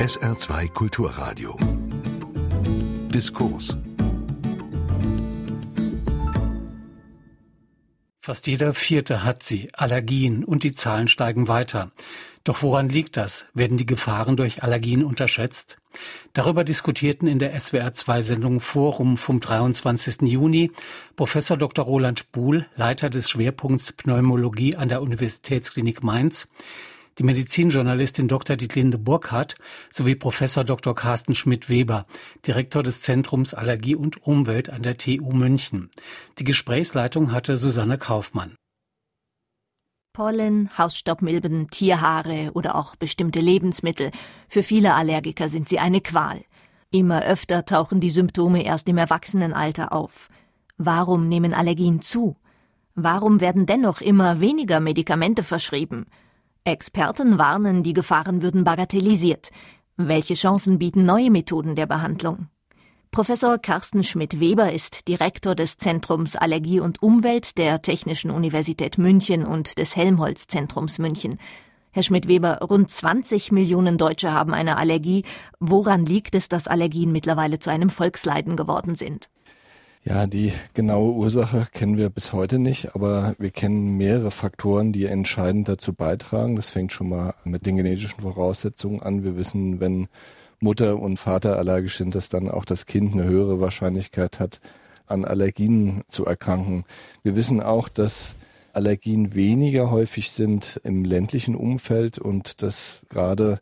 SR2 Kulturradio. Diskurs. Fast jeder Vierte hat sie, Allergien, und die Zahlen steigen weiter. Doch woran liegt das? Werden die Gefahren durch Allergien unterschätzt? Darüber diskutierten in der SWR2-Sendung Forum vom 23. Juni Professor Dr. Roland Buhl, Leiter des Schwerpunkts Pneumologie an der Universitätsklinik Mainz, die Medizinjournalistin Dr. Dietlinde Burkhardt sowie Professor Dr. Carsten Schmidt-Weber, Direktor des Zentrums Allergie und Umwelt an der TU München. Die Gesprächsleitung hatte Susanne Kaufmann. Pollen, Hausstaubmilben, Tierhaare oder auch bestimmte Lebensmittel. Für viele Allergiker sind sie eine Qual. Immer öfter tauchen die Symptome erst im Erwachsenenalter auf. Warum nehmen Allergien zu? Warum werden dennoch immer weniger Medikamente verschrieben? Experten warnen, die Gefahren würden bagatellisiert. Welche Chancen bieten neue Methoden der Behandlung? Professor Carsten Schmidt-Weber ist Direktor des Zentrums Allergie und Umwelt der Technischen Universität München und des Helmholtz-Zentrums München. Herr Schmidt-Weber, rund 20 Millionen Deutsche haben eine Allergie. Woran liegt es, dass Allergien mittlerweile zu einem Volksleiden geworden sind? Ja, die genaue Ursache kennen wir bis heute nicht, aber wir kennen mehrere Faktoren, die entscheidend dazu beitragen. Das fängt schon mal mit den genetischen Voraussetzungen an. Wir wissen, wenn Mutter und Vater allergisch sind, dass dann auch das Kind eine höhere Wahrscheinlichkeit hat, an Allergien zu erkranken. Wir wissen auch, dass Allergien weniger häufig sind im ländlichen Umfeld und dass gerade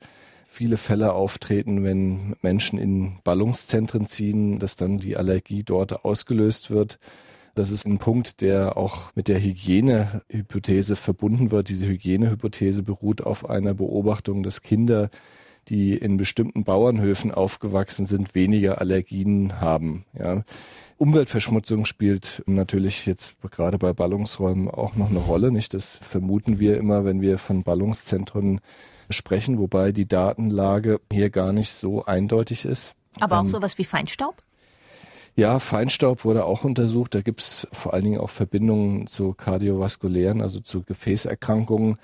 viele Fälle auftreten, wenn Menschen in Ballungszentren ziehen, dass dann die Allergie dort ausgelöst wird. Das ist ein Punkt, der auch mit der Hygienehypothese verbunden wird. Diese Hygienehypothese beruht auf einer Beobachtung, dass Kinder, die in bestimmten Bauernhöfen aufgewachsen sind, weniger Allergien haben. Ja. Umweltverschmutzung spielt natürlich jetzt gerade bei Ballungsräumen auch noch eine Rolle. Nicht? Das vermuten wir immer, wenn wir von Ballungszentren sprechen, wobei die Datenlage hier gar nicht so eindeutig ist. Aber auch ähm, sowas wie Feinstaub? Ja, Feinstaub wurde auch untersucht. Da gibt's vor allen Dingen auch Verbindungen zu kardiovaskulären, also zu Gefäßerkrankungen.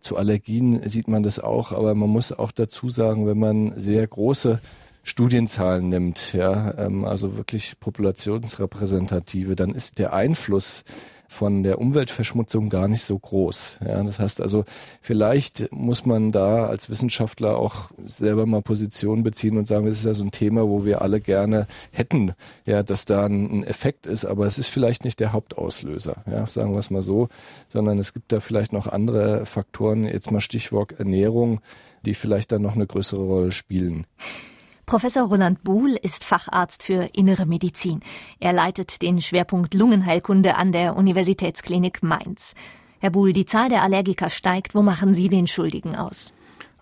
Zu Allergien sieht man das auch, aber man muss auch dazu sagen, wenn man sehr große Studienzahlen nimmt, ja, ähm, also wirklich populationsrepräsentative, dann ist der Einfluss von der Umweltverschmutzung gar nicht so groß. Ja, das heißt also, vielleicht muss man da als Wissenschaftler auch selber mal Position beziehen und sagen, das ist ja so ein Thema, wo wir alle gerne hätten, ja, dass da ein Effekt ist, aber es ist vielleicht nicht der Hauptauslöser, ja, sagen wir es mal so, sondern es gibt da vielleicht noch andere Faktoren, jetzt mal Stichwort Ernährung, die vielleicht dann noch eine größere Rolle spielen. Professor Roland Buhl ist Facharzt für Innere Medizin. Er leitet den Schwerpunkt Lungenheilkunde an der Universitätsklinik Mainz. Herr Buhl, die Zahl der Allergiker steigt. Wo machen Sie den Schuldigen aus?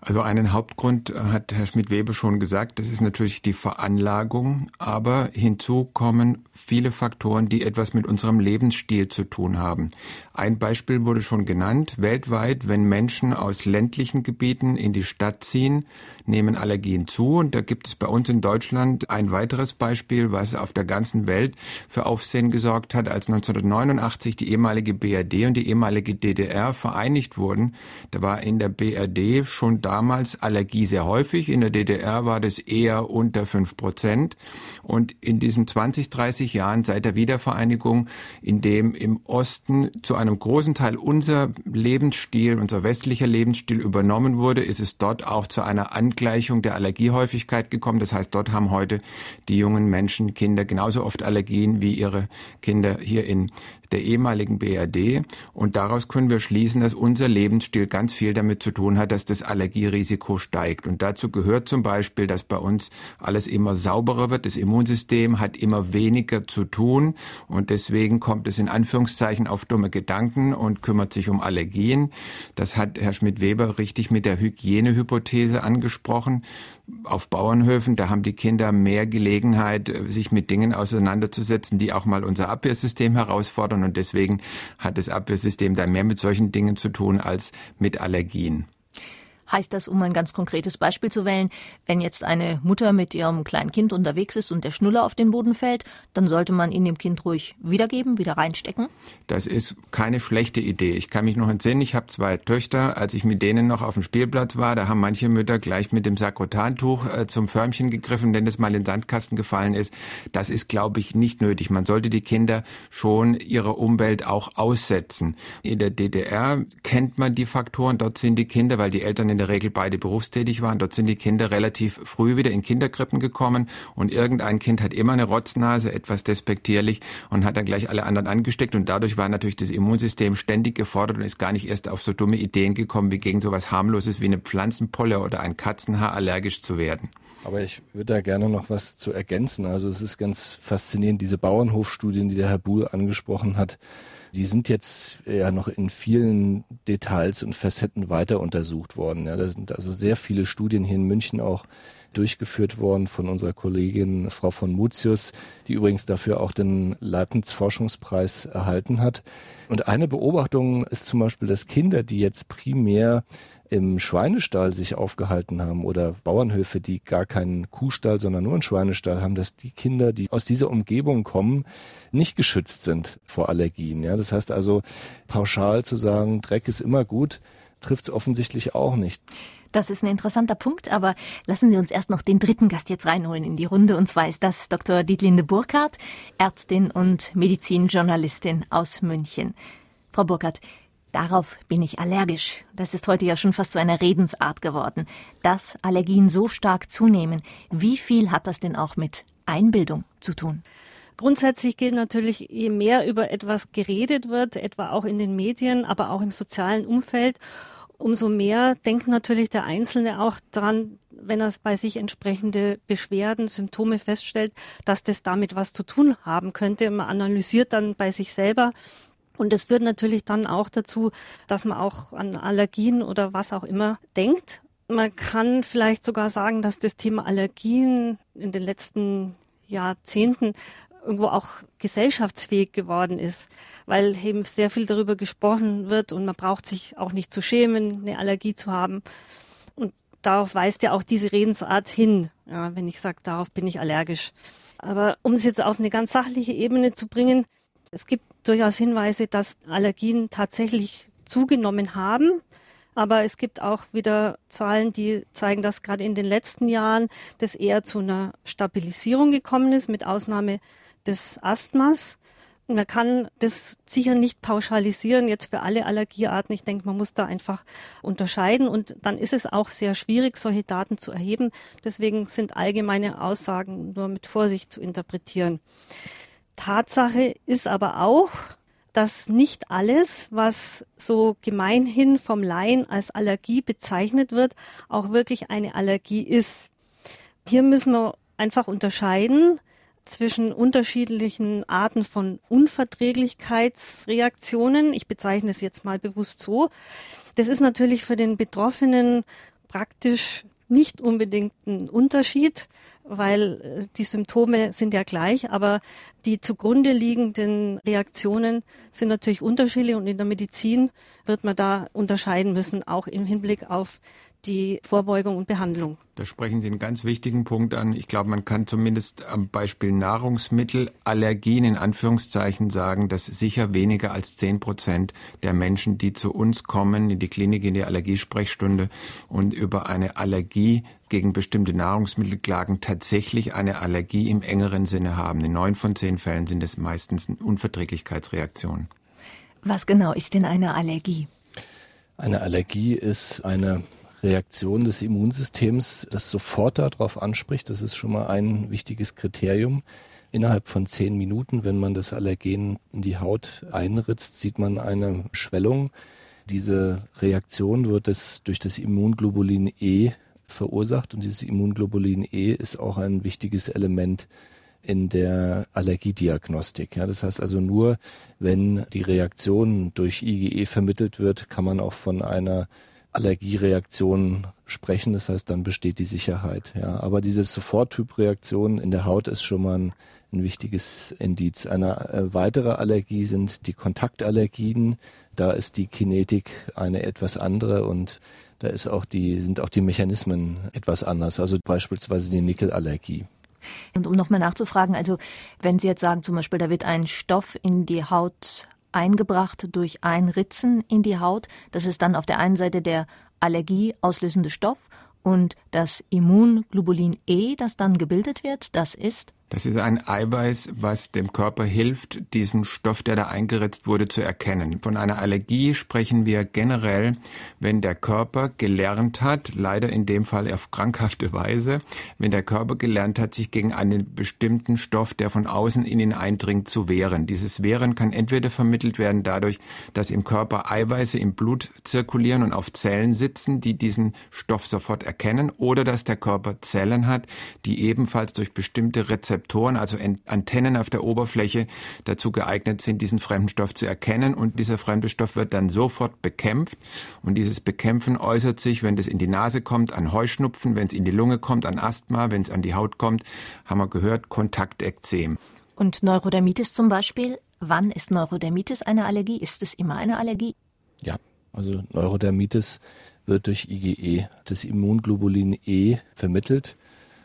Also einen Hauptgrund hat Herr Schmidt-Webe schon gesagt, das ist natürlich die Veranlagung, aber hinzu kommen viele Faktoren, die etwas mit unserem Lebensstil zu tun haben. Ein Beispiel wurde schon genannt. Weltweit, wenn Menschen aus ländlichen Gebieten in die Stadt ziehen, nehmen Allergien zu. Und da gibt es bei uns in Deutschland ein weiteres Beispiel, was auf der ganzen Welt für Aufsehen gesorgt hat, als 1989 die ehemalige BRD und die ehemalige DDR vereinigt wurden. Da war in der BRD schon damals Allergie sehr häufig. In der DDR war das eher unter fünf Prozent. Und in diesen 20, 30 Jahren seit der Wiedervereinigung, in dem im Osten zu einem großen Teil unser Lebensstil, unser westlicher Lebensstil übernommen wurde, ist es dort auch zu einer Angleichung der Allergiehäufigkeit gekommen. Das heißt, dort haben heute die jungen Menschen, Kinder genauso oft Allergien wie ihre Kinder hier in der ehemaligen BRD. Und daraus können wir schließen, dass unser Lebensstil ganz viel damit zu tun hat, dass das Allergierisiko steigt. Und dazu gehört zum Beispiel, dass bei uns alles immer sauberer wird. Das Immunsystem hat immer weniger zu tun. Und deswegen kommt es in Anführungszeichen auf dumme Gedanken und kümmert sich um Allergien. Das hat Herr Schmidt-Weber richtig mit der Hygienehypothese angesprochen auf Bauernhöfen, da haben die Kinder mehr Gelegenheit, sich mit Dingen auseinanderzusetzen, die auch mal unser Abwehrsystem herausfordern. Und deswegen hat das Abwehrsystem da mehr mit solchen Dingen zu tun als mit Allergien. Heißt das, um ein ganz konkretes Beispiel zu wählen, wenn jetzt eine Mutter mit ihrem kleinen Kind unterwegs ist und der Schnuller auf den Boden fällt, dann sollte man ihn dem Kind ruhig wiedergeben, wieder reinstecken? Das ist keine schlechte Idee. Ich kann mich noch entsinnen, ich habe zwei Töchter. Als ich mit denen noch auf dem Spielplatz war, da haben manche Mütter gleich mit dem Sakrotantuch äh, zum Förmchen gegriffen, wenn das mal in den Sandkasten gefallen ist. Das ist, glaube ich, nicht nötig. Man sollte die Kinder schon ihrer Umwelt auch aussetzen. In der DDR kennt man die Faktoren. Dort sind die Kinder, weil die Eltern in der Regel beide berufstätig waren. Dort sind die Kinder relativ früh wieder in Kinderkrippen gekommen und irgendein Kind hat immer eine Rotznase, etwas despektierlich und hat dann gleich alle anderen angesteckt und dadurch war natürlich das Immunsystem ständig gefordert und ist gar nicht erst auf so dumme Ideen gekommen, wie gegen sowas harmloses wie eine Pflanzenpolle oder ein Katzenhaar allergisch zu werden. Aber ich würde da gerne noch was zu ergänzen. Also es ist ganz faszinierend, diese Bauernhofstudien, die der Herr Buhl angesprochen hat, die sind jetzt ja noch in vielen Details und Facetten weiter untersucht worden. Ja, da sind also sehr viele Studien hier in München auch durchgeführt worden von unserer Kollegin Frau von Mutius, die übrigens dafür auch den Leibniz Forschungspreis erhalten hat. Und eine Beobachtung ist zum Beispiel, dass Kinder, die jetzt primär im Schweinestall sich aufgehalten haben oder Bauernhöfe, die gar keinen Kuhstall, sondern nur einen Schweinestall haben, dass die Kinder, die aus dieser Umgebung kommen, nicht geschützt sind vor Allergien. Ja, das heißt also, pauschal zu sagen, Dreck ist immer gut, trifft es offensichtlich auch nicht. Das ist ein interessanter Punkt, aber lassen Sie uns erst noch den dritten Gast jetzt reinholen in die Runde. Und zwar ist das Dr. Dietlinde Burkhardt, Ärztin und Medizinjournalistin aus München. Frau Burkhardt, Darauf bin ich allergisch. Das ist heute ja schon fast zu einer Redensart geworden. Dass Allergien so stark zunehmen, wie viel hat das denn auch mit Einbildung zu tun? Grundsätzlich gilt natürlich, je mehr über etwas geredet wird, etwa auch in den Medien, aber auch im sozialen Umfeld, umso mehr denkt natürlich der Einzelne auch dran, wenn er bei sich entsprechende Beschwerden, Symptome feststellt, dass das damit was zu tun haben könnte. Man analysiert dann bei sich selber, und es führt natürlich dann auch dazu, dass man auch an Allergien oder was auch immer denkt. Man kann vielleicht sogar sagen, dass das Thema Allergien in den letzten Jahrzehnten irgendwo auch gesellschaftsfähig geworden ist, weil eben sehr viel darüber gesprochen wird und man braucht sich auch nicht zu schämen, eine Allergie zu haben. Und darauf weist ja auch diese Redensart hin, ja, wenn ich sage, darauf bin ich allergisch. Aber um es jetzt auf eine ganz sachliche Ebene zu bringen, es gibt durchaus Hinweise, dass Allergien tatsächlich zugenommen haben. Aber es gibt auch wieder Zahlen, die zeigen, dass gerade in den letzten Jahren das eher zu einer Stabilisierung gekommen ist, mit Ausnahme des Asthmas. Man kann das sicher nicht pauschalisieren jetzt für alle Allergiearten. Ich denke, man muss da einfach unterscheiden und dann ist es auch sehr schwierig, solche Daten zu erheben. Deswegen sind allgemeine Aussagen nur mit Vorsicht zu interpretieren. Tatsache ist aber auch, dass nicht alles, was so gemeinhin vom Laien als Allergie bezeichnet wird, auch wirklich eine Allergie ist. Hier müssen wir einfach unterscheiden zwischen unterschiedlichen Arten von Unverträglichkeitsreaktionen. Ich bezeichne es jetzt mal bewusst so. Das ist natürlich für den Betroffenen praktisch nicht unbedingt ein Unterschied, weil äh, die Symptome sind ja gleich, aber die zugrunde liegenden Reaktionen sind natürlich unterschiedlich und in der Medizin wird man da unterscheiden müssen, auch im Hinblick auf die Vorbeugung und Behandlung. Da sprechen Sie einen ganz wichtigen Punkt an. Ich glaube, man kann zumindest am Beispiel Nahrungsmittelallergien in Anführungszeichen sagen, dass sicher weniger als zehn Prozent der Menschen, die zu uns kommen, in die Klinik, in die Allergiesprechstunde und über eine Allergie gegen bestimmte Nahrungsmittel klagen, tatsächlich eine Allergie im engeren Sinne haben. In neun von zehn Fällen sind es meistens Unverträglichkeitsreaktionen. Was genau ist denn eine Allergie? Eine Allergie ist eine Reaktion des Immunsystems, das sofort darauf anspricht. Das ist schon mal ein wichtiges Kriterium. Innerhalb von zehn Minuten, wenn man das Allergen in die Haut einritzt, sieht man eine Schwellung. Diese Reaktion wird es durch das Immunglobulin E verursacht und dieses Immunglobulin E ist auch ein wichtiges Element in der Allergiediagnostik. Ja, das heißt also nur, wenn die Reaktion durch IgE vermittelt wird, kann man auch von einer Allergiereaktionen sprechen. Das heißt, dann besteht die Sicherheit. Ja, aber diese Soforttypreaktion in der Haut ist schon mal ein, ein wichtiges Indiz. Eine äh, weitere Allergie sind die Kontaktallergien. Da ist die Kinetik eine etwas andere und da ist auch die, sind auch die Mechanismen etwas anders. Also beispielsweise die Nickelallergie. Und um nochmal nachzufragen, also wenn Sie jetzt sagen, zum Beispiel, da wird ein Stoff in die Haut eingebracht durch ein Ritzen in die Haut, das ist dann auf der einen Seite der Allergie auslösende Stoff und das Immunglobulin E, das dann gebildet wird, das ist das ist ein Eiweiß, was dem Körper hilft, diesen Stoff, der da eingeritzt wurde, zu erkennen. Von einer Allergie sprechen wir generell, wenn der Körper gelernt hat, leider in dem Fall auf krankhafte Weise, wenn der Körper gelernt hat, sich gegen einen bestimmten Stoff, der von außen in ihn eindringt, zu wehren. Dieses Wehren kann entweder vermittelt werden dadurch, dass im Körper Eiweiße im Blut zirkulieren und auf Zellen sitzen, die diesen Stoff sofort erkennen, oder dass der Körper Zellen hat, die ebenfalls durch bestimmte Rezeptoren Rezeptoren, also Antennen auf der Oberfläche, dazu geeignet sind, diesen fremden Stoff zu erkennen. Und dieser fremde Stoff wird dann sofort bekämpft. Und dieses Bekämpfen äußert sich, wenn das in die Nase kommt, an Heuschnupfen, wenn es in die Lunge kommt, an Asthma, wenn es an die Haut kommt, haben wir gehört, Kontaktekzem. Und Neurodermitis zum Beispiel, wann ist Neurodermitis eine Allergie? Ist es immer eine Allergie? Ja, also Neurodermitis wird durch IgE, das Immunglobulin E, vermittelt.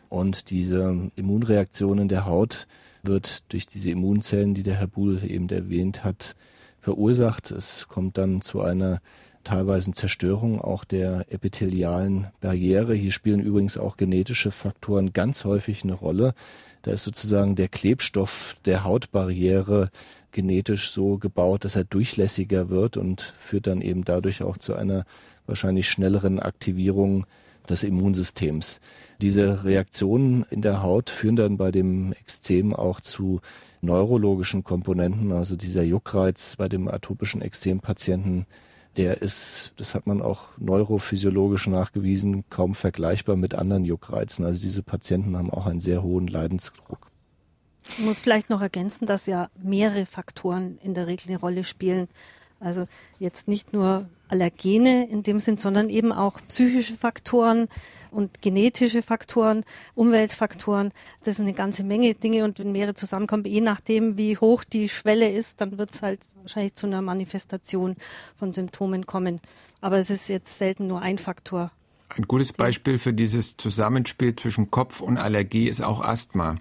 Und diese Immunreaktion in der Haut wird durch diese Immunzellen, die der Herr Buhl eben erwähnt hat, verursacht. Es kommt dann zu einer teilweise Zerstörung auch der epithelialen Barriere. Hier spielen übrigens auch genetische Faktoren ganz häufig eine Rolle. Da ist sozusagen der Klebstoff der Hautbarriere genetisch so gebaut, dass er durchlässiger wird und führt dann eben dadurch auch zu einer wahrscheinlich schnelleren Aktivierung des Immunsystems. Diese Reaktionen in der Haut führen dann bei dem Ekzem auch zu neurologischen Komponenten. Also dieser Juckreiz bei dem atopischen Ekzempatienten, der ist, das hat man auch neurophysiologisch nachgewiesen, kaum vergleichbar mit anderen Juckreizen. Also diese Patienten haben auch einen sehr hohen Leidensdruck. Ich muss vielleicht noch ergänzen, dass ja mehrere Faktoren in der Regel eine Rolle spielen. Also jetzt nicht nur Allergene in dem Sinn, sondern eben auch psychische Faktoren und genetische Faktoren, Umweltfaktoren. Das ist eine ganze Menge Dinge und wenn mehrere zusammenkommen, je nachdem, wie hoch die Schwelle ist, dann wird es halt wahrscheinlich zu einer Manifestation von Symptomen kommen. Aber es ist jetzt selten nur ein Faktor. Ein gutes Beispiel für dieses Zusammenspiel zwischen Kopf und Allergie ist auch Asthma.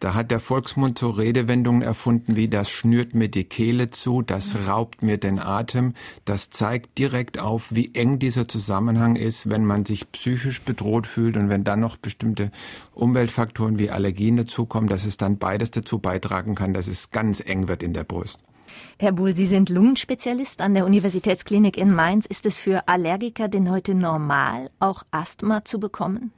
Da hat der Volksmund so Redewendungen erfunden wie das schnürt mir die Kehle zu, das raubt mir den Atem. Das zeigt direkt auf, wie eng dieser Zusammenhang ist, wenn man sich psychisch bedroht fühlt und wenn dann noch bestimmte Umweltfaktoren wie Allergien dazukommen, dass es dann beides dazu beitragen kann, dass es ganz eng wird in der Brust. Herr Buhl, Sie sind Lungenspezialist an der Universitätsklinik in Mainz. Ist es für Allergiker denn heute normal, auch Asthma zu bekommen?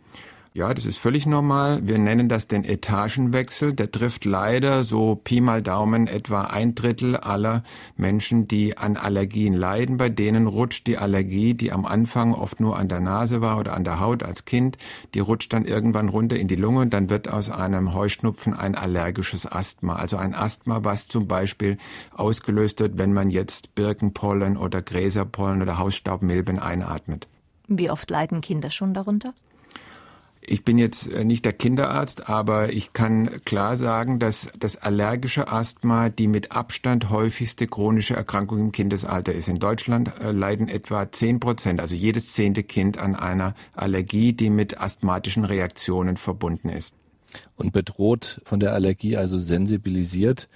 Ja, das ist völlig normal. Wir nennen das den Etagenwechsel. Der trifft leider so Pi mal Daumen etwa ein Drittel aller Menschen, die an Allergien leiden. Bei denen rutscht die Allergie, die am Anfang oft nur an der Nase war oder an der Haut als Kind, die rutscht dann irgendwann runter in die Lunge und dann wird aus einem Heuschnupfen ein allergisches Asthma. Also ein Asthma, was zum Beispiel ausgelöst wird, wenn man jetzt Birkenpollen oder Gräserpollen oder Hausstaubmilben einatmet. Wie oft leiden Kinder schon darunter? Ich bin jetzt äh, nicht der Kinderarzt, aber ich kann klar sagen, dass das allergische Asthma die mit Abstand häufigste chronische Erkrankung im Kindesalter ist. In Deutschland äh, leiden etwa 10 Prozent, also jedes zehnte Kind an einer Allergie, die mit asthmatischen Reaktionen verbunden ist. Und bedroht von der Allergie, also sensibilisiert,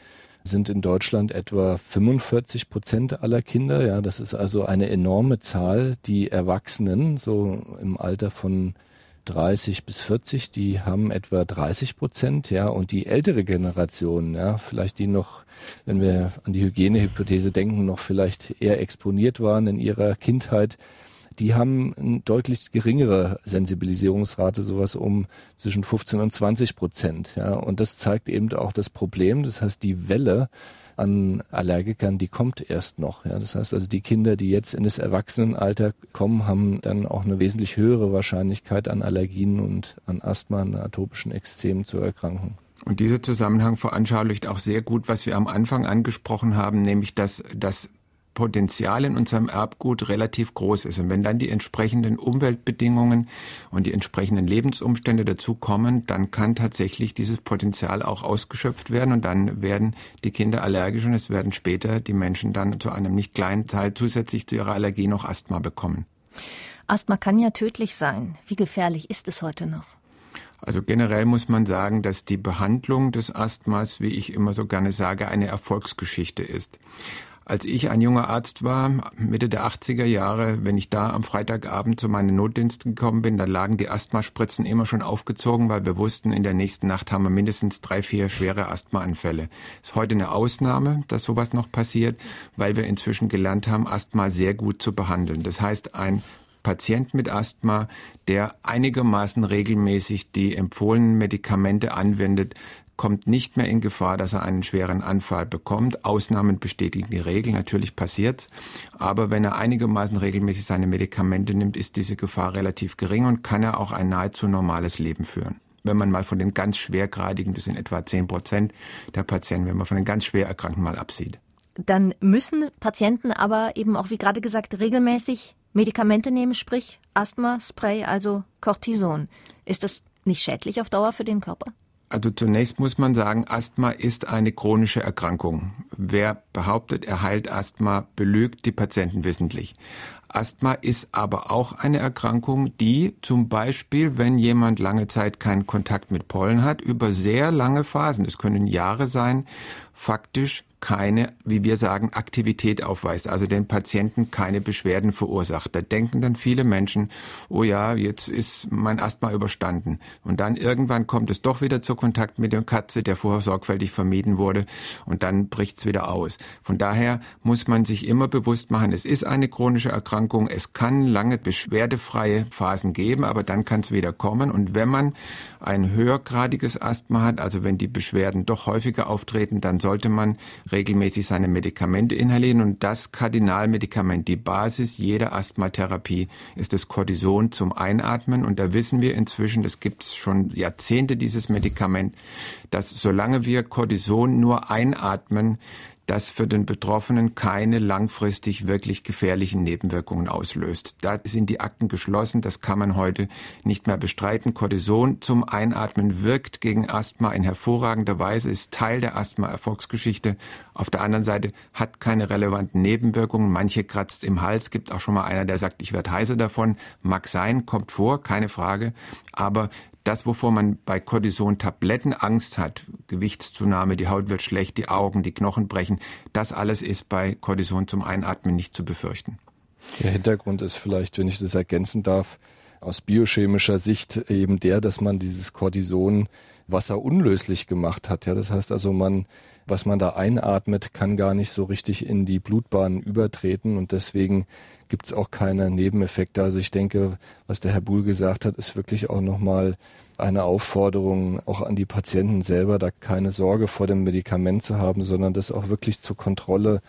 sind in Deutschland etwa 45 Prozent aller Kinder. Ja, das ist also eine enorme Zahl. Die Erwachsenen, so im Alter von 30 bis 40, die haben etwa 30 Prozent, ja, und die ältere Generation, ja, vielleicht die noch, wenn wir an die Hygienehypothese denken, noch vielleicht eher exponiert waren in ihrer Kindheit, die haben eine deutlich geringere Sensibilisierungsrate, sowas um zwischen 15 und 20 Prozent, ja, und das zeigt eben auch das Problem, das heißt, die Welle, an Allergikern, die kommt erst noch. Ja. Das heißt also, die Kinder, die jetzt in das Erwachsenenalter kommen, haben dann auch eine wesentlich höhere Wahrscheinlichkeit an Allergien und an Asthma, an atopischen Ekzemen zu erkranken. Und dieser Zusammenhang veranschaulicht auch sehr gut, was wir am Anfang angesprochen haben, nämlich dass das Potenzial in unserem Erbgut relativ groß ist. Und wenn dann die entsprechenden Umweltbedingungen und die entsprechenden Lebensumstände dazu kommen, dann kann tatsächlich dieses Potenzial auch ausgeschöpft werden und dann werden die Kinder allergisch und es werden später die Menschen dann zu einem nicht kleinen Teil zusätzlich zu ihrer Allergie noch Asthma bekommen. Asthma kann ja tödlich sein. Wie gefährlich ist es heute noch? Also generell muss man sagen, dass die Behandlung des Asthmas, wie ich immer so gerne sage, eine Erfolgsgeschichte ist. Als ich ein junger Arzt war, Mitte der 80er Jahre, wenn ich da am Freitagabend zu meinen Notdiensten gekommen bin, da lagen die Asthmaspritzen immer schon aufgezogen, weil wir wussten, in der nächsten Nacht haben wir mindestens drei, vier schwere Asthmaanfälle. Ist heute eine Ausnahme, dass sowas noch passiert, weil wir inzwischen gelernt haben, Asthma sehr gut zu behandeln. Das heißt, ein Patient mit Asthma, der einigermaßen regelmäßig die empfohlenen Medikamente anwendet, kommt nicht mehr in Gefahr, dass er einen schweren Anfall bekommt. Ausnahmen bestätigen die Regel, natürlich passiert's. Aber wenn er einigermaßen regelmäßig seine Medikamente nimmt, ist diese Gefahr relativ gering und kann er auch ein nahezu normales Leben führen. Wenn man mal von den ganz schwergradigen, das sind etwa zehn Prozent der Patienten, wenn man von den ganz schwer Erkrankten mal absieht. Dann müssen Patienten aber eben auch, wie gerade gesagt, regelmäßig Medikamente nehmen, sprich Asthma, Spray, also Cortison. Ist das nicht schädlich auf Dauer für den Körper? Also zunächst muss man sagen, Asthma ist eine chronische Erkrankung. Wer behauptet, er heilt Asthma, belügt die Patienten wissentlich. Asthma ist aber auch eine Erkrankung, die zum Beispiel, wenn jemand lange Zeit keinen Kontakt mit Pollen hat, über sehr lange Phasen, es können Jahre sein, faktisch keine, wie wir sagen, Aktivität aufweist, also den Patienten keine Beschwerden verursacht. Da denken dann viele Menschen, oh ja, jetzt ist mein Asthma überstanden. Und dann irgendwann kommt es doch wieder zu Kontakt mit der Katze, der vorher sorgfältig vermieden wurde, und dann bricht es wieder aus. Von daher muss man sich immer bewusst machen, es ist eine chronische Erkrankung, es kann lange beschwerdefreie Phasen geben, aber dann kann es wieder kommen. Und wenn man ein höhergradiges Asthma hat, also wenn die Beschwerden doch häufiger auftreten, dann sollte man regelmäßig seine Medikamente inhalieren und das Kardinalmedikament, die Basis jeder Asthmatherapie ist das Cortison zum Einatmen. Und da wissen wir inzwischen, es gibt schon Jahrzehnte dieses Medikament, dass solange wir Cortison nur einatmen, das für den Betroffenen keine langfristig wirklich gefährlichen Nebenwirkungen auslöst. Da sind die Akten geschlossen, das kann man heute nicht mehr bestreiten. Cortison zum Einatmen wirkt gegen Asthma in hervorragender Weise, ist Teil der Asthma-Erfolgsgeschichte. Auf der anderen Seite hat keine relevanten Nebenwirkungen. Manche kratzt im Hals, gibt auch schon mal einer, der sagt, ich werde heiser davon. Mag sein, kommt vor, keine Frage. Aber das, wovor man bei Cortison-Tabletten Angst hat, Gewichtszunahme, die Haut wird schlecht, die Augen, die Knochen brechen, das alles ist bei Cortison zum Einatmen nicht zu befürchten. Der Hintergrund ist vielleicht, wenn ich das ergänzen darf, aus biochemischer Sicht eben der, dass man dieses Cortison wasserunlöslich gemacht hat. Ja, das heißt also, man, was man da einatmet, kann gar nicht so richtig in die Blutbahnen übertreten und deswegen gibt es auch keine Nebeneffekte. Also ich denke, was der Herr Buhl gesagt hat, ist wirklich auch nochmal eine Aufforderung auch an die Patienten selber, da keine Sorge vor dem Medikament zu haben, sondern das auch wirklich zur Kontrolle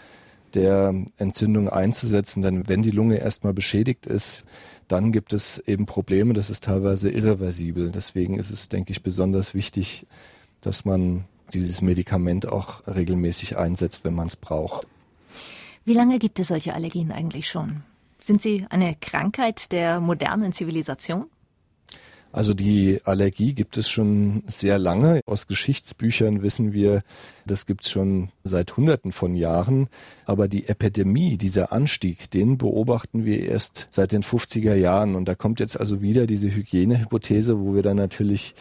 der Entzündung einzusetzen. Denn wenn die Lunge erstmal beschädigt ist, dann gibt es eben Probleme. Das ist teilweise irreversibel. Deswegen ist es, denke ich, besonders wichtig, dass man dieses Medikament auch regelmäßig einsetzt, wenn man es braucht. Wie lange gibt es solche Allergien eigentlich schon? Sind sie eine Krankheit der modernen Zivilisation? Also die Allergie gibt es schon sehr lange. Aus Geschichtsbüchern wissen wir, das gibt es schon seit Hunderten von Jahren. Aber die Epidemie, dieser Anstieg, den beobachten wir erst seit den 50er Jahren. Und da kommt jetzt also wieder diese Hygienehypothese, wo wir dann natürlich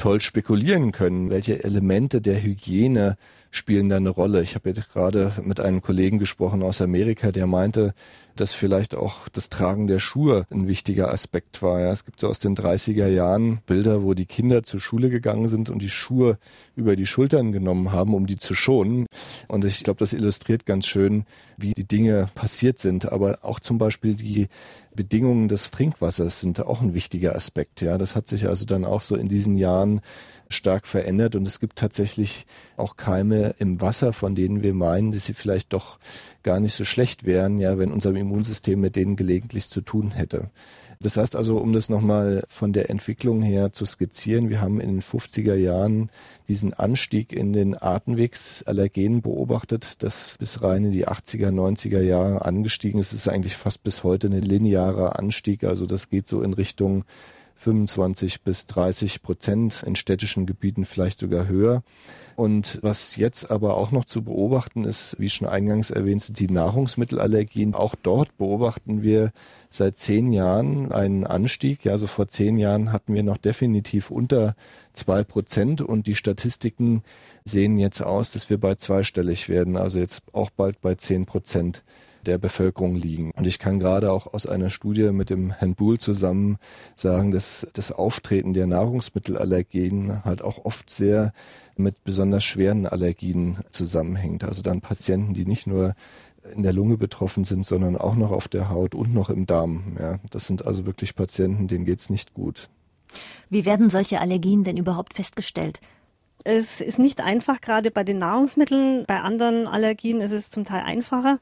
toll spekulieren können, welche Elemente der Hygiene spielen da eine Rolle. Ich habe jetzt gerade mit einem Kollegen gesprochen aus Amerika, der meinte, dass vielleicht auch das Tragen der Schuhe ein wichtiger Aspekt war. Ja, es gibt so aus den 30er Jahren Bilder, wo die Kinder zur Schule gegangen sind und die Schuhe über die Schultern genommen haben, um die zu schonen. Und ich glaube, das illustriert ganz schön, wie die Dinge passiert sind. Aber auch zum Beispiel die Bedingungen des Trinkwassers sind auch ein wichtiger Aspekt. Ja, das hat sich also dann auch so in diesen Jahren stark verändert und es gibt tatsächlich auch Keime im Wasser, von denen wir meinen, dass sie vielleicht doch gar nicht so schlecht wären, ja, wenn unser Immunsystem mit denen gelegentlich zu tun hätte. Das heißt also, um das nochmal von der Entwicklung her zu skizzieren, wir haben in den 50er Jahren diesen Anstieg in den Atemwegsallergenen beobachtet, das bis rein in die 80er, 90er Jahre angestiegen ist. Es ist eigentlich fast bis heute ein linearer Anstieg, also das geht so in Richtung 25 bis 30 Prozent, in städtischen Gebieten vielleicht sogar höher. Und was jetzt aber auch noch zu beobachten ist, wie schon eingangs erwähnt, sind die Nahrungsmittelallergien. Auch dort beobachten wir seit zehn Jahren einen Anstieg. Ja, also vor zehn Jahren hatten wir noch definitiv unter zwei Prozent und die Statistiken sehen jetzt aus, dass wir bei zweistellig werden, also jetzt auch bald bei zehn Prozent der Bevölkerung liegen. Und ich kann gerade auch aus einer Studie mit dem Herrn Buhl zusammen sagen, dass das Auftreten der Nahrungsmittelallergien halt auch oft sehr mit besonders schweren Allergien zusammenhängt. Also dann Patienten, die nicht nur in der Lunge betroffen sind, sondern auch noch auf der Haut und noch im Darm. Ja, das sind also wirklich Patienten, denen geht's nicht gut. Wie werden solche Allergien denn überhaupt festgestellt? Es ist nicht einfach, gerade bei den Nahrungsmitteln. Bei anderen Allergien ist es zum Teil einfacher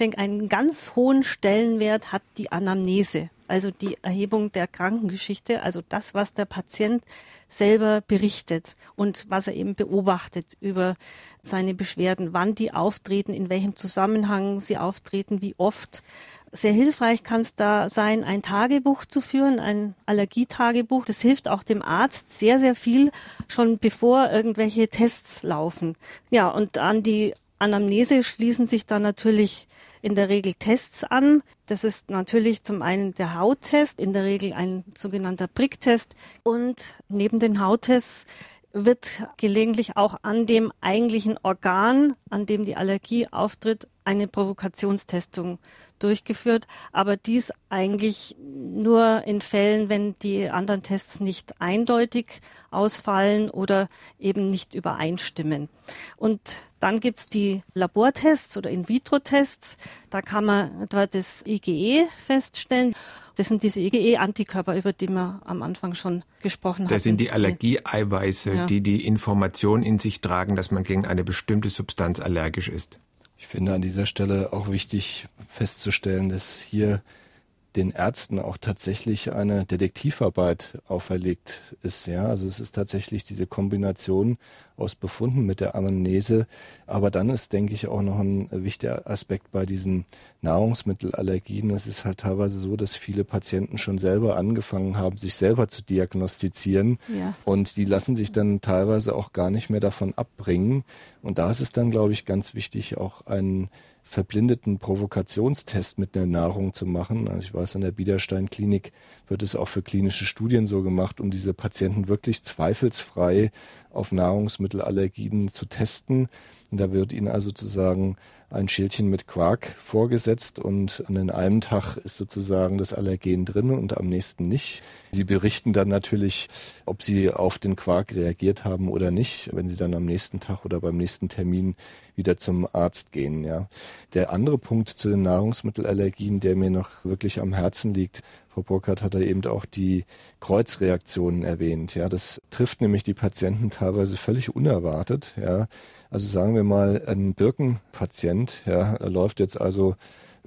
denke, einen ganz hohen Stellenwert hat die Anamnese, also die Erhebung der Krankengeschichte, also das, was der Patient selber berichtet und was er eben beobachtet über seine Beschwerden, wann die auftreten, in welchem Zusammenhang sie auftreten, wie oft. Sehr hilfreich kann es da sein, ein Tagebuch zu führen, ein Allergietagebuch. Das hilft auch dem Arzt sehr, sehr viel, schon bevor irgendwelche Tests laufen. Ja, und an die Anamnese schließen sich dann natürlich in der Regel Tests an. Das ist natürlich zum einen der Hauttest, in der Regel ein sogenannter Pricktest. Und neben den Hauttests wird gelegentlich auch an dem eigentlichen Organ, an dem die Allergie auftritt, eine Provokationstestung durchgeführt, aber dies eigentlich nur in Fällen, wenn die anderen Tests nicht eindeutig ausfallen oder eben nicht übereinstimmen. Und dann gibt's die Labortests oder In-vitro-Tests. Da kann man dort das IgE e feststellen. Das sind diese IgE-Antikörper, über die wir am Anfang schon gesprochen haben. Das sind die Allergieeiweiße, ja. die die Information in sich tragen, dass man gegen eine bestimmte Substanz allergisch ist. Ich finde an dieser Stelle auch wichtig festzustellen, dass hier den Ärzten auch tatsächlich eine Detektivarbeit auferlegt ist. Ja, also es ist tatsächlich diese Kombination aus Befunden mit der Amnese. Aber dann ist, denke ich, auch noch ein wichtiger Aspekt bei diesen Nahrungsmittelallergien. Es ist halt teilweise so, dass viele Patienten schon selber angefangen haben, sich selber zu diagnostizieren. Ja. Und die lassen sich dann teilweise auch gar nicht mehr davon abbringen. Und da ist es dann, glaube ich, ganz wichtig, auch einen verblindeten Provokationstest mit der Nahrung zu machen. Also ich weiß, an der Biederstein-Klinik wird es auch für klinische Studien so gemacht, um diese Patienten wirklich zweifelsfrei auf Nahrungsmittelallergien zu testen. Und da wird ihnen also sozusagen ein Schildchen mit Quark vorgesetzt und an einem Tag ist sozusagen das Allergen drin und am nächsten nicht. Sie berichten dann natürlich, ob sie auf den Quark reagiert haben oder nicht, wenn sie dann am nächsten Tag oder beim nächsten Termin wieder zum Arzt gehen, ja. Der andere Punkt zu den Nahrungsmittelallergien, der mir noch wirklich am Herzen liegt, Frau Burkhardt hat da eben auch die Kreuzreaktionen erwähnt. Ja, das trifft nämlich die Patienten teilweise völlig unerwartet. Ja, also sagen wir mal, ein Birkenpatient, ja, läuft jetzt also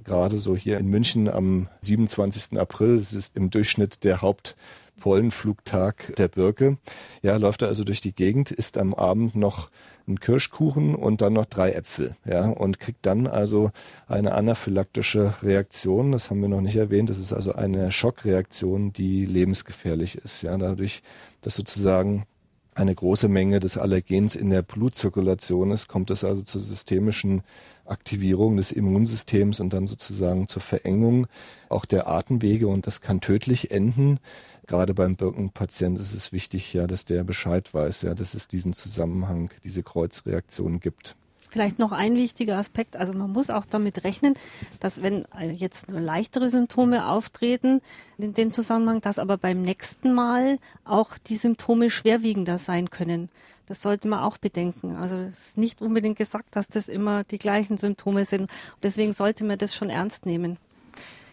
gerade so hier in München am 27. April. Es ist im Durchschnitt der Hauptpollenflugtag der Birke. Ja, läuft er also durch die Gegend, isst am Abend noch einen Kirschkuchen und dann noch drei Äpfel, ja, und kriegt dann also eine anaphylaktische Reaktion. Das haben wir noch nicht erwähnt. Das ist also eine Schockreaktion, die lebensgefährlich ist, ja, dadurch, dass sozusagen eine große Menge des Allergens in der Blutzirkulation ist, kommt es also zur systemischen Aktivierung des Immunsystems und dann sozusagen zur Verengung auch der Atemwege und das kann tödlich enden. Gerade beim Birkenpatient ist es wichtig, ja, dass der Bescheid weiß, ja, dass es diesen Zusammenhang, diese Kreuzreaktion gibt. Vielleicht noch ein wichtiger Aspekt, also man muss auch damit rechnen, dass wenn jetzt leichtere Symptome auftreten in dem Zusammenhang, dass aber beim nächsten Mal auch die Symptome schwerwiegender sein können. Das sollte man auch bedenken. Also es ist nicht unbedingt gesagt, dass das immer die gleichen Symptome sind. Deswegen sollte man das schon ernst nehmen.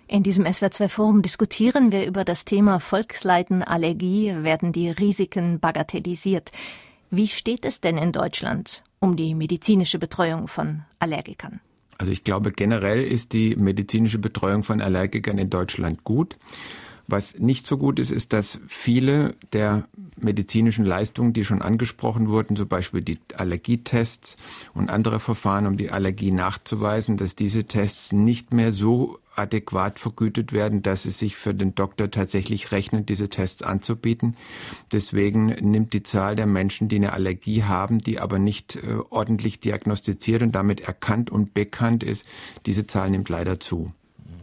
In diesem SWR2 Forum diskutieren wir über das Thema Volksleitenallergie, werden die Risiken bagatellisiert. Wie steht es denn in Deutschland um die medizinische Betreuung von Allergikern? Also ich glaube, generell ist die medizinische Betreuung von Allergikern in Deutschland gut. Was nicht so gut ist, ist, dass viele der medizinischen Leistungen, die schon angesprochen wurden, zum Beispiel die Allergietests und andere Verfahren, um die Allergie nachzuweisen, dass diese Tests nicht mehr so adäquat vergütet werden, dass es sich für den Doktor tatsächlich rechnet, diese Tests anzubieten. Deswegen nimmt die Zahl der Menschen, die eine Allergie haben, die aber nicht äh, ordentlich diagnostiziert und damit erkannt und bekannt ist, diese Zahl nimmt leider zu.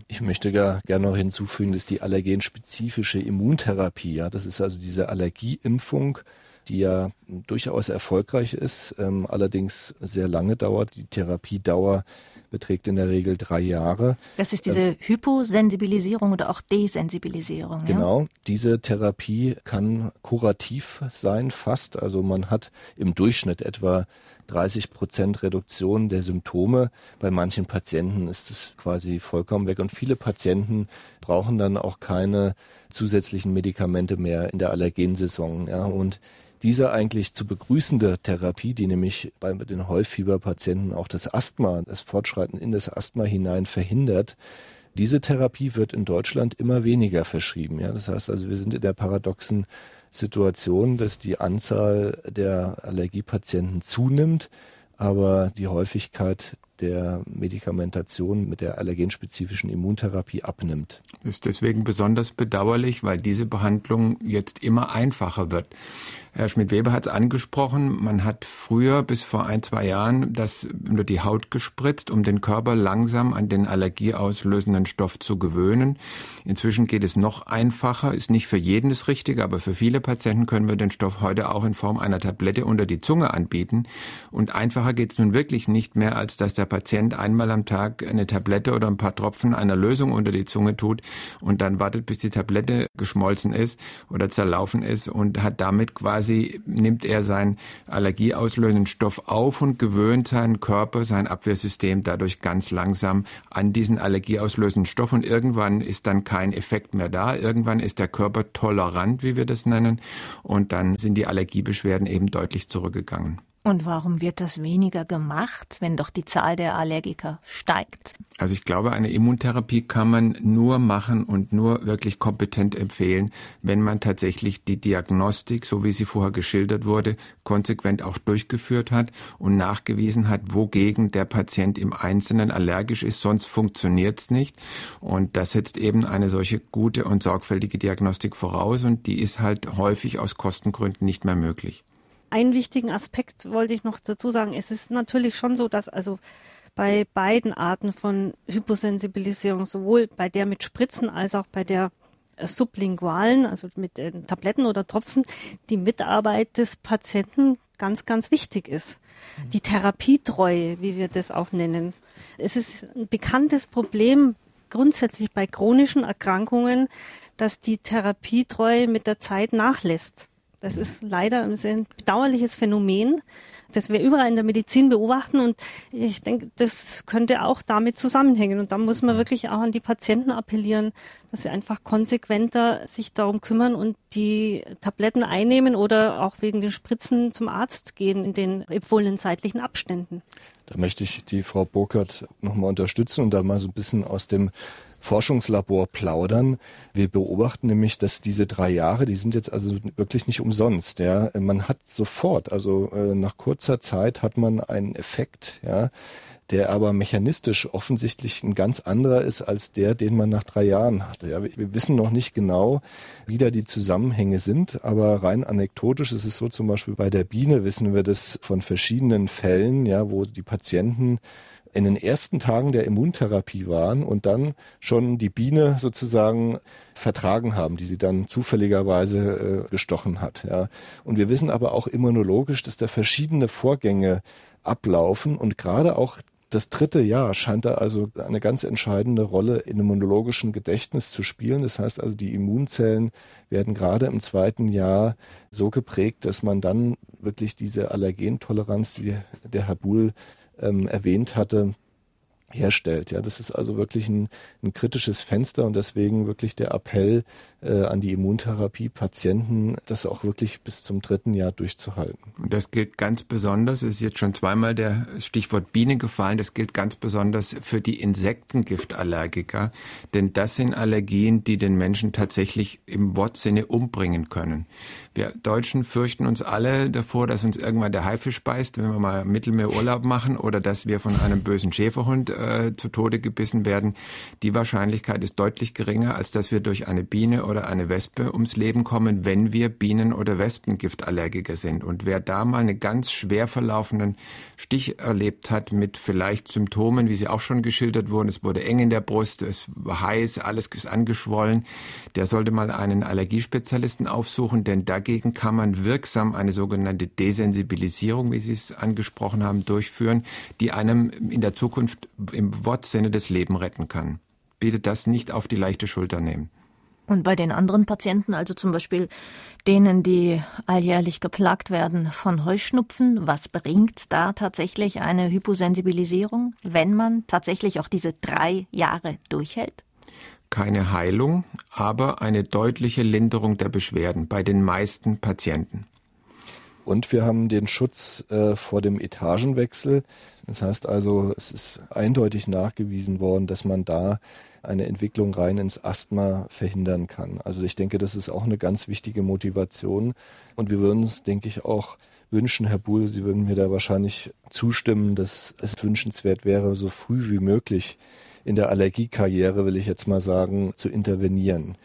Ich möchte gar gerne noch hinzufügen, dass die allergenspezifische Immuntherapie, ja, das ist also diese Allergieimpfung, die ja durchaus erfolgreich ist, ähm, allerdings sehr lange dauert. Die Therapiedauer beträgt in der Regel drei Jahre. Das ist diese ähm, Hyposensibilisierung oder auch Desensibilisierung. Genau, ja? diese Therapie kann kurativ sein, fast. Also man hat im Durchschnitt etwa 30 Prozent Reduktion der Symptome. Bei manchen Patienten ist es quasi vollkommen weg und viele Patienten brauchen dann auch keine zusätzlichen Medikamente mehr in der Allergensaison. Ja, und diese eigentlich zu begrüßende Therapie, die nämlich bei den Heufieberpatienten auch das Asthma, das Fortschreiten in das Asthma hinein verhindert, diese Therapie wird in Deutschland immer weniger verschrieben. Ja, das heißt also, wir sind in der paradoxen Situation, dass die Anzahl der Allergiepatienten zunimmt, aber die Häufigkeit der Medikamentation mit der allergenspezifischen Immuntherapie abnimmt. Das ist deswegen besonders bedauerlich, weil diese Behandlung jetzt immer einfacher wird. Herr Schmidt-Weber hat es angesprochen, man hat früher bis vor ein, zwei Jahren das nur die Haut gespritzt, um den Körper langsam an den allergieauslösenden Stoff zu gewöhnen. Inzwischen geht es noch einfacher, ist nicht für jeden das Richtige, aber für viele Patienten können wir den Stoff heute auch in Form einer Tablette unter die Zunge anbieten. Und einfacher geht es nun wirklich nicht mehr, als dass der Patient einmal am Tag eine Tablette oder ein paar Tropfen einer Lösung unter die Zunge tut und dann wartet, bis die Tablette geschmolzen ist oder zerlaufen ist und hat damit quasi quasi nimmt er seinen allergieauslösenden Stoff auf und gewöhnt seinen Körper, sein Abwehrsystem dadurch ganz langsam an diesen allergieauslösenden Stoff und irgendwann ist dann kein Effekt mehr da. Irgendwann ist der Körper tolerant, wie wir das nennen, und dann sind die Allergiebeschwerden eben deutlich zurückgegangen. Und warum wird das weniger gemacht, wenn doch die Zahl der Allergiker steigt? Also ich glaube, eine Immuntherapie kann man nur machen und nur wirklich kompetent empfehlen, wenn man tatsächlich die Diagnostik, so wie sie vorher geschildert wurde, konsequent auch durchgeführt hat und nachgewiesen hat, wogegen der Patient im Einzelnen allergisch ist. Sonst funktioniert es nicht. Und das setzt eben eine solche gute und sorgfältige Diagnostik voraus und die ist halt häufig aus Kostengründen nicht mehr möglich einen wichtigen Aspekt wollte ich noch dazu sagen. Es ist natürlich schon so, dass also bei beiden Arten von Hyposensibilisierung, sowohl bei der mit Spritzen als auch bei der äh, sublingualen, also mit äh, Tabletten oder Tropfen, die Mitarbeit des Patienten ganz, ganz wichtig ist. Die Therapietreue, wie wir das auch nennen. Es ist ein bekanntes Problem grundsätzlich bei chronischen Erkrankungen, dass die Therapietreue mit der Zeit nachlässt. Das ist leider ein sehr bedauerliches Phänomen, das wir überall in der Medizin beobachten und ich denke, das könnte auch damit zusammenhängen und da muss man wirklich auch an die Patienten appellieren, dass sie einfach konsequenter sich darum kümmern und die Tabletten einnehmen oder auch wegen den Spritzen zum Arzt gehen in den empfohlenen zeitlichen Abständen. Da möchte ich die Frau Burkhardt nochmal unterstützen und da mal so ein bisschen aus dem Forschungslabor plaudern. Wir beobachten nämlich, dass diese drei Jahre, die sind jetzt also wirklich nicht umsonst. Ja, man hat sofort, also äh, nach kurzer Zeit hat man einen Effekt, ja, der aber mechanistisch offensichtlich ein ganz anderer ist als der, den man nach drei Jahren hatte. Ja, wir wissen noch nicht genau, wie da die Zusammenhänge sind, aber rein anekdotisch ist es so, zum Beispiel bei der Biene wissen wir das von verschiedenen Fällen, ja, wo die Patienten in den ersten Tagen der Immuntherapie waren und dann schon die Biene sozusagen vertragen haben, die sie dann zufälligerweise äh, gestochen hat. Ja. Und wir wissen aber auch immunologisch, dass da verschiedene Vorgänge ablaufen und gerade auch das dritte Jahr scheint da also eine ganz entscheidende Rolle im immunologischen Gedächtnis zu spielen. Das heißt also, die Immunzellen werden gerade im zweiten Jahr so geprägt, dass man dann wirklich diese Allergentoleranz, die der Herr Buhl ähm, erwähnt hatte, herstellt. Ja, das ist also wirklich ein, ein kritisches Fenster und deswegen wirklich der Appell äh, an die Immuntherapie-Patienten, das auch wirklich bis zum dritten Jahr durchzuhalten. Und das gilt ganz besonders, es ist jetzt schon zweimal der Stichwort Biene gefallen, das gilt ganz besonders für die Insektengiftallergiker, denn das sind Allergien, die den Menschen tatsächlich im Wortsinne umbringen können. Wir Deutschen fürchten uns alle davor, dass uns irgendwann der Haifisch beißt, wenn wir mal Mittelmeerurlaub machen oder dass wir von einem bösen Schäferhund äh, zu Tode gebissen werden. Die Wahrscheinlichkeit ist deutlich geringer, als dass wir durch eine Biene oder eine Wespe ums Leben kommen, wenn wir Bienen- oder Wespengiftallergiker sind. Und wer da mal einen ganz schwer verlaufenden Stich erlebt hat mit vielleicht Symptomen, wie sie auch schon geschildert wurden, es wurde eng in der Brust, es war heiß, alles ist angeschwollen, der sollte mal einen Allergiespezialisten aufsuchen, denn da Dagegen kann man wirksam eine sogenannte Desensibilisierung, wie Sie es angesprochen haben, durchführen, die einem in der Zukunft im Wortsinne das Leben retten kann. Bitte das nicht auf die leichte Schulter nehmen. Und bei den anderen Patienten, also zum Beispiel denen, die alljährlich geplagt werden von Heuschnupfen, was bringt da tatsächlich eine Hyposensibilisierung, wenn man tatsächlich auch diese drei Jahre durchhält? Keine Heilung, aber eine deutliche Linderung der Beschwerden bei den meisten Patienten. Und wir haben den Schutz äh, vor dem Etagenwechsel. Das heißt also, es ist eindeutig nachgewiesen worden, dass man da eine Entwicklung rein ins Asthma verhindern kann. Also ich denke, das ist auch eine ganz wichtige Motivation. Und wir würden uns, denke ich, auch wünschen, Herr Buhl, Sie würden mir da wahrscheinlich zustimmen, dass es wünschenswert wäre, so früh wie möglich in der Allergiekarriere, will ich jetzt mal sagen, zu intervenieren.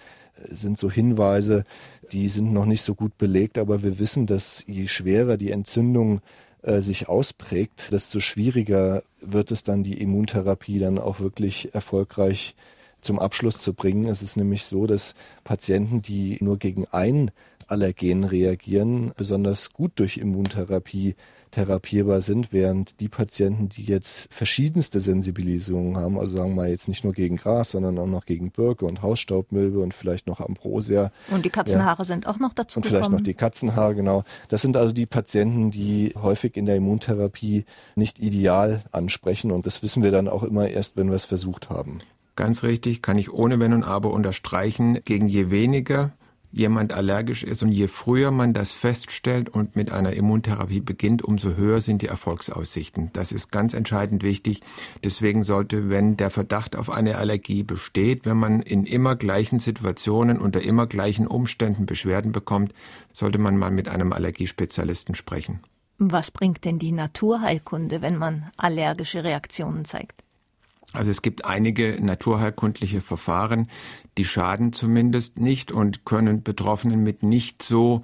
Es sind so Hinweise, die sind noch nicht so gut belegt, aber wir wissen, dass je schwerer die Entzündung äh, sich ausprägt, desto schwieriger wird es dann, die Immuntherapie dann auch wirklich erfolgreich zum Abschluss zu bringen. Es ist nämlich so, dass Patienten, die nur gegen ein Allergen reagieren, besonders gut durch Immuntherapie therapierbar sind, während die Patienten, die jetzt verschiedenste Sensibilisierungen haben, also sagen wir mal jetzt nicht nur gegen Gras, sondern auch noch gegen Birke und Hausstaubmilbe und vielleicht noch Ambrosia. Und die Katzenhaare ja. sind auch noch dazu Und vielleicht noch die Katzenhaare, genau. Das sind also die Patienten, die häufig in der Immuntherapie nicht ideal ansprechen und das wissen wir dann auch immer erst, wenn wir es versucht haben. Ganz richtig, kann ich ohne Wenn und Aber unterstreichen. Gegen je weniger jemand allergisch ist. Und je früher man das feststellt und mit einer Immuntherapie beginnt, umso höher sind die Erfolgsaussichten. Das ist ganz entscheidend wichtig. Deswegen sollte, wenn der Verdacht auf eine Allergie besteht, wenn man in immer gleichen Situationen unter immer gleichen Umständen Beschwerden bekommt, sollte man mal mit einem Allergiespezialisten sprechen. Was bringt denn die Naturheilkunde, wenn man allergische Reaktionen zeigt? Also es gibt einige naturheilkundliche Verfahren, die schaden zumindest nicht und können Betroffenen mit nicht so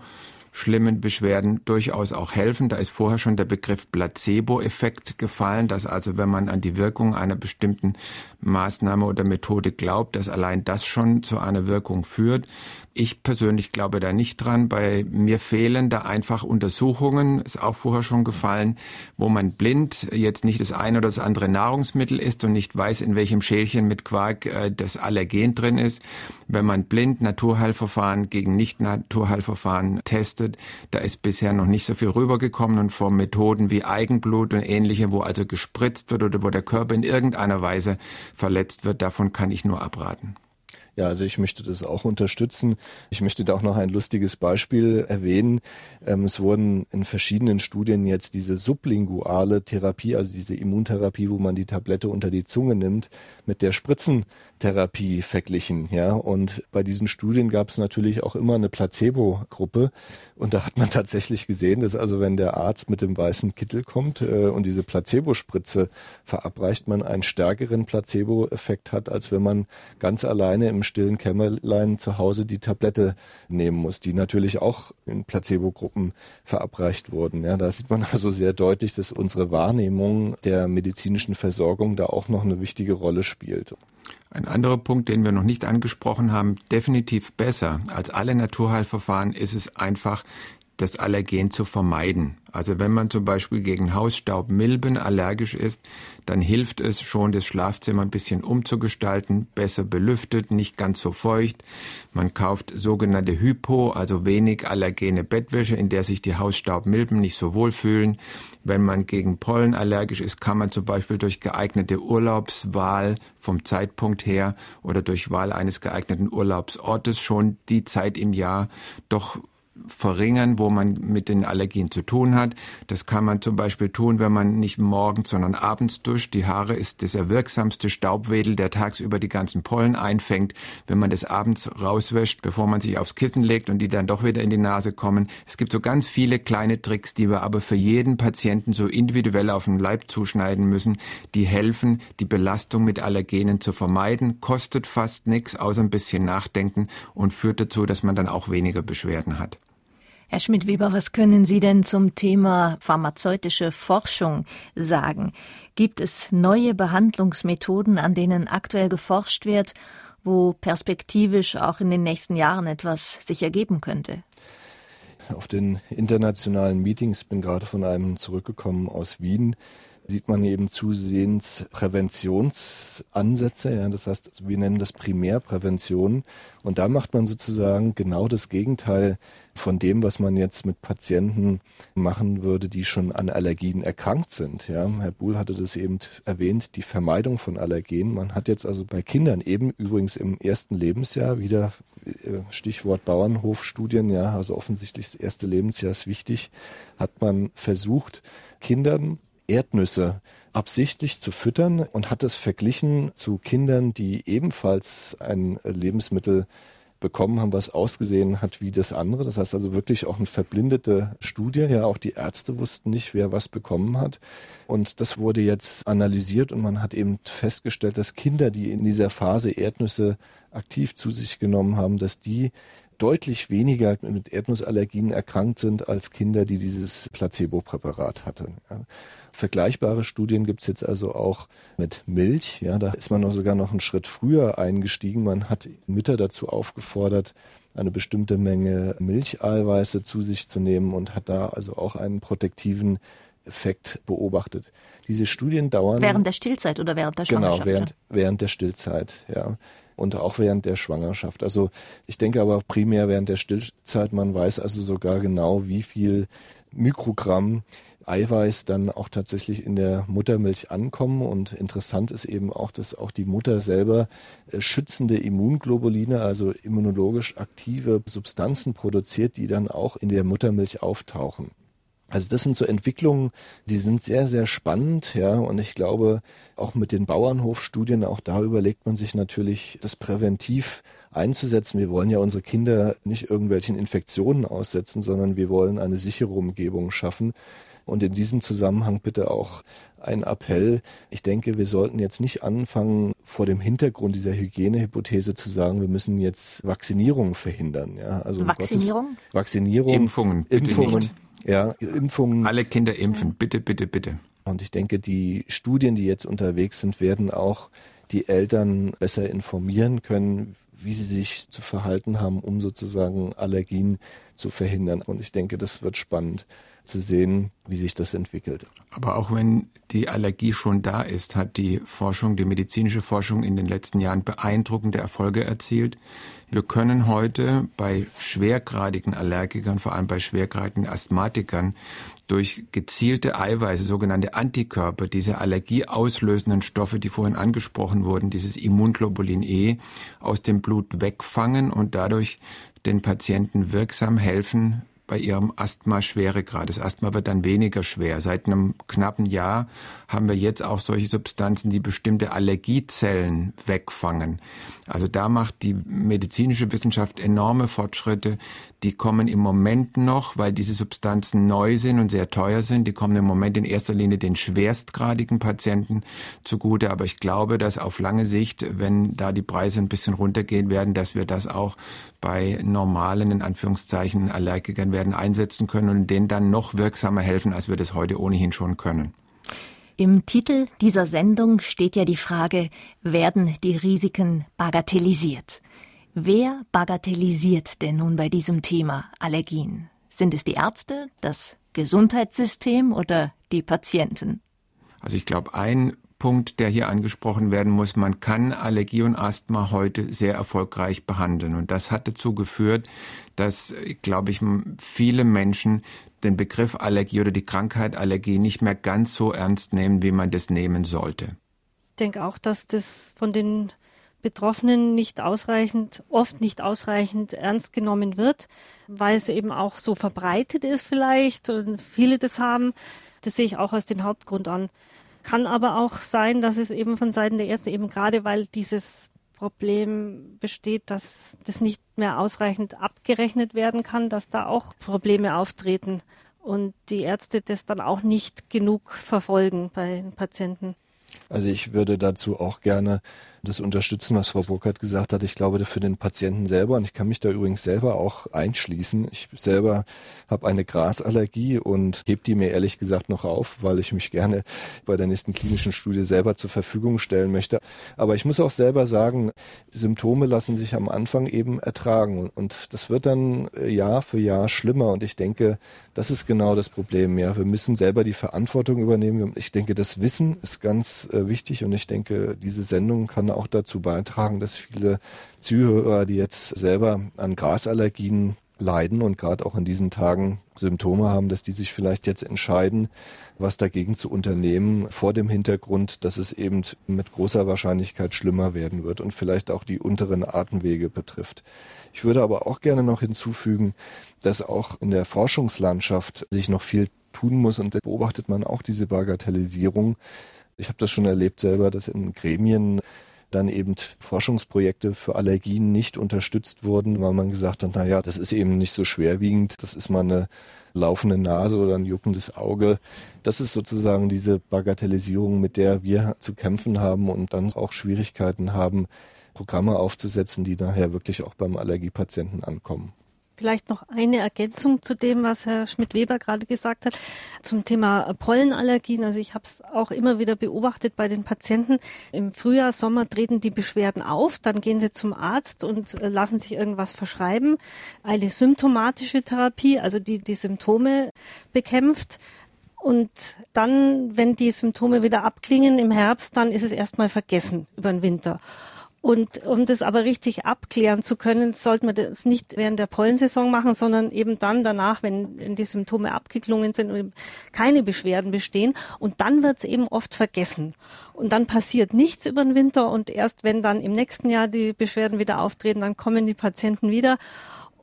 schlimmen Beschwerden durchaus auch helfen. Da ist vorher schon der Begriff Placebo-Effekt gefallen, dass also wenn man an die Wirkung einer bestimmten Maßnahme oder Methode glaubt, dass allein das schon zu einer Wirkung führt. Ich persönlich glaube da nicht dran. Bei mir fehlen da einfach Untersuchungen, ist auch vorher schon gefallen, wo man blind jetzt nicht das eine oder das andere Nahrungsmittel isst und nicht weiß, in welchem Schälchen mit Quark äh, das Allergen drin ist. Wenn man blind Naturheilverfahren gegen Nicht-Naturheilverfahren testet, da ist bisher noch nicht so viel rübergekommen und vor Methoden wie Eigenblut und ähnliche, wo also gespritzt wird oder wo der Körper in irgendeiner Weise verletzt wird, davon kann ich nur abraten. Ja, also ich möchte das auch unterstützen. Ich möchte da auch noch ein lustiges Beispiel erwähnen. Ähm, es wurden in verschiedenen Studien jetzt diese sublinguale Therapie, also diese Immuntherapie, wo man die Tablette unter die Zunge nimmt, mit der Spritzentherapie verglichen. Ja, und bei diesen Studien gab es natürlich auch immer eine Placebo-Gruppe. Und da hat man tatsächlich gesehen, dass also wenn der Arzt mit dem weißen Kittel kommt äh, und diese Placebo-Spritze verabreicht, man einen stärkeren Placebo-Effekt hat, als wenn man ganz alleine im stillen Kämmerlein zu Hause die Tablette nehmen muss, die natürlich auch in Placebo-Gruppen verabreicht wurden. Ja, da sieht man also sehr deutlich, dass unsere Wahrnehmung der medizinischen Versorgung da auch noch eine wichtige Rolle spielt. Ein anderer Punkt, den wir noch nicht angesprochen haben, definitiv besser als alle Naturheilverfahren ist es einfach, das Allergen zu vermeiden. Also wenn man zum Beispiel gegen Hausstaubmilben allergisch ist, dann hilft es schon, das Schlafzimmer ein bisschen umzugestalten, besser belüftet, nicht ganz so feucht. Man kauft sogenannte Hypo, also wenig allergene Bettwäsche, in der sich die Hausstaubmilben nicht so wohl fühlen. Wenn man gegen Pollen allergisch ist, kann man zum Beispiel durch geeignete Urlaubswahl vom Zeitpunkt her oder durch Wahl eines geeigneten Urlaubsortes schon die Zeit im Jahr doch verringern, wo man mit den Allergien zu tun hat. Das kann man zum Beispiel tun, wenn man nicht morgens, sondern abends duscht. Die Haare ist das wirksamste Staubwedel, der tagsüber die ganzen Pollen einfängt. Wenn man das abends rauswäscht, bevor man sich aufs Kissen legt und die dann doch wieder in die Nase kommen. Es gibt so ganz viele kleine Tricks, die wir aber für jeden Patienten so individuell auf den Leib zuschneiden müssen, die helfen, die Belastung mit Allergenen zu vermeiden. Kostet fast nichts, außer ein bisschen nachdenken und führt dazu, dass man dann auch weniger Beschwerden hat. Herr Schmidt-Weber, was können Sie denn zum Thema pharmazeutische Forschung sagen? Gibt es neue Behandlungsmethoden, an denen aktuell geforscht wird, wo perspektivisch auch in den nächsten Jahren etwas sich ergeben könnte? Auf den internationalen Meetings bin gerade von einem zurückgekommen aus Wien sieht man eben zusehends Präventionsansätze. Ja, das heißt, wir nennen das Primärprävention. Und da macht man sozusagen genau das Gegenteil von dem, was man jetzt mit Patienten machen würde, die schon an Allergien erkrankt sind. Ja, Herr Buhl hatte das eben erwähnt, die Vermeidung von Allergenen. Man hat jetzt also bei Kindern eben übrigens im ersten Lebensjahr wieder äh, Stichwort Bauernhofstudien, ja, also offensichtlich das erste Lebensjahr ist wichtig, hat man versucht, Kindern Erdnüsse absichtlich zu füttern und hat es verglichen zu Kindern, die ebenfalls ein Lebensmittel bekommen haben, was ausgesehen hat wie das andere. Das heißt also wirklich auch eine verblindete Studie. Ja, auch die Ärzte wussten nicht, wer was bekommen hat. Und das wurde jetzt analysiert und man hat eben festgestellt, dass Kinder, die in dieser Phase Erdnüsse aktiv zu sich genommen haben, dass die deutlich weniger mit Erdnussallergien erkrankt sind als Kinder, die dieses Placebo-Präparat hatten. Ja. Vergleichbare Studien gibt es jetzt also auch mit Milch. Ja, da ist man noch sogar noch einen Schritt früher eingestiegen. Man hat Mütter dazu aufgefordert, eine bestimmte Menge Milcheiweiße zu sich zu nehmen und hat da also auch einen protektiven Effekt beobachtet. Diese Studien dauern. Während der Stillzeit oder während der genau, Schwangerschaft? Genau, während, während der Stillzeit, ja. Und auch während der Schwangerschaft. Also ich denke aber primär während der Stillzeit. Man weiß also sogar genau, wie viel Mikrogramm Eiweiß dann auch tatsächlich in der Muttermilch ankommen. Und interessant ist eben auch, dass auch die Mutter selber äh, schützende Immunglobuline, also immunologisch aktive Substanzen produziert, die dann auch in der Muttermilch auftauchen. Also das sind so Entwicklungen, die sind sehr, sehr spannend, ja. Und ich glaube, auch mit den Bauernhofstudien, auch da überlegt man sich natürlich, das präventiv einzusetzen. Wir wollen ja unsere Kinder nicht irgendwelchen Infektionen aussetzen, sondern wir wollen eine sichere Umgebung schaffen. Und in diesem Zusammenhang bitte auch ein Appell. Ich denke, wir sollten jetzt nicht anfangen, vor dem Hintergrund dieser Hygienehypothese zu sagen, wir müssen jetzt Vaccinierung verhindern. Ja, also Vaccinierung? Gottes, Vaccinierung. Impfungen. Impfungen. Nicht. Ja, Impfungen. Alle Kinder impfen. Bitte, bitte, bitte. Und ich denke, die Studien, die jetzt unterwegs sind, werden auch die Eltern besser informieren können, wie sie sich zu verhalten haben, um sozusagen Allergien zu verhindern. Und ich denke, das wird spannend zu sehen, wie sich das entwickelt. Aber auch wenn die Allergie schon da ist, hat die Forschung, die medizinische Forschung in den letzten Jahren beeindruckende Erfolge erzielt. Wir können heute bei schwergradigen Allergikern, vor allem bei schwergradigen Asthmatikern, durch gezielte Eiweiße, sogenannte Antikörper, diese allergieauslösenden Stoffe, die vorhin angesprochen wurden, dieses Immunglobulin E, aus dem Blut wegfangen und dadurch den Patienten wirksam helfen, bei ihrem Asthma Schweregrad. Das Asthma wird dann weniger schwer. Seit einem knappen Jahr haben wir jetzt auch solche Substanzen, die bestimmte Allergiezellen wegfangen. Also da macht die medizinische Wissenschaft enorme Fortschritte. Die kommen im Moment noch, weil diese Substanzen neu sind und sehr teuer sind. Die kommen im Moment in erster Linie den schwerstgradigen Patienten zugute. Aber ich glaube, dass auf lange Sicht, wenn da die Preise ein bisschen runtergehen werden, dass wir das auch bei normalen, in Anführungszeichen, Allergikern werden einsetzen können und denen dann noch wirksamer helfen, als wir das heute ohnehin schon können. Im Titel dieser Sendung steht ja die Frage, werden die Risiken bagatellisiert? Wer bagatellisiert denn nun bei diesem Thema Allergien? Sind es die Ärzte, das Gesundheitssystem oder die Patienten? Also ich glaube, ein Punkt, der hier angesprochen werden muss, man kann Allergie und Asthma heute sehr erfolgreich behandeln. Und das hat dazu geführt, dass, glaube ich, viele Menschen den Begriff Allergie oder die Krankheit Allergie nicht mehr ganz so ernst nehmen, wie man das nehmen sollte. Ich denke auch, dass das von den Betroffenen nicht ausreichend, oft nicht ausreichend ernst genommen wird, weil es eben auch so verbreitet ist vielleicht und viele das haben. Das sehe ich auch als den Hauptgrund an. Kann aber auch sein, dass es eben von Seiten der Ärzte eben gerade, weil dieses Problem besteht, dass das nicht mehr ausreichend abgerechnet werden kann, dass da auch Probleme auftreten und die Ärzte das dann auch nicht genug verfolgen bei den Patienten. Also ich würde dazu auch gerne das unterstützen, was Frau Burkhardt gesagt hat. Ich glaube, für den Patienten selber, und ich kann mich da übrigens selber auch einschließen, ich selber habe eine Grasallergie und heb die mir ehrlich gesagt noch auf, weil ich mich gerne bei der nächsten klinischen Studie selber zur Verfügung stellen möchte. Aber ich muss auch selber sagen, Symptome lassen sich am Anfang eben ertragen und das wird dann äh, Jahr für Jahr schlimmer und ich denke, das ist genau das Problem. Ja, wir müssen selber die Verantwortung übernehmen. Ich denke, das Wissen ist ganz äh, wichtig und ich denke, diese Sendung kann auch dazu beitragen, dass viele Zuhörer, die jetzt selber an Grasallergien leiden und gerade auch in diesen Tagen Symptome haben, dass die sich vielleicht jetzt entscheiden, was dagegen zu unternehmen, vor dem Hintergrund, dass es eben mit großer Wahrscheinlichkeit schlimmer werden wird und vielleicht auch die unteren Atemwege betrifft. Ich würde aber auch gerne noch hinzufügen, dass auch in der Forschungslandschaft sich noch viel tun muss und beobachtet man auch diese Bagatellisierung. Ich habe das schon erlebt selber, dass in Gremien dann eben Forschungsprojekte für Allergien nicht unterstützt wurden, weil man gesagt hat, na ja, das ist eben nicht so schwerwiegend, das ist mal eine laufende Nase oder ein juckendes Auge. Das ist sozusagen diese Bagatellisierung, mit der wir zu kämpfen haben und dann auch Schwierigkeiten haben, Programme aufzusetzen, die nachher wirklich auch beim Allergiepatienten ankommen. Vielleicht noch eine Ergänzung zu dem, was Herr Schmidt-Weber gerade gesagt hat, zum Thema Pollenallergien. Also ich habe es auch immer wieder beobachtet bei den Patienten. Im Frühjahr, Sommer treten die Beschwerden auf, dann gehen sie zum Arzt und äh, lassen sich irgendwas verschreiben. Eine symptomatische Therapie, also die die Symptome bekämpft. Und dann, wenn die Symptome wieder abklingen im Herbst, dann ist es erstmal vergessen über den Winter. Und um das aber richtig abklären zu können, sollte man das nicht während der Pollensaison machen, sondern eben dann danach, wenn die Symptome abgeklungen sind und keine Beschwerden bestehen. Und dann wird es eben oft vergessen. Und dann passiert nichts über den Winter und erst wenn dann im nächsten Jahr die Beschwerden wieder auftreten, dann kommen die Patienten wieder.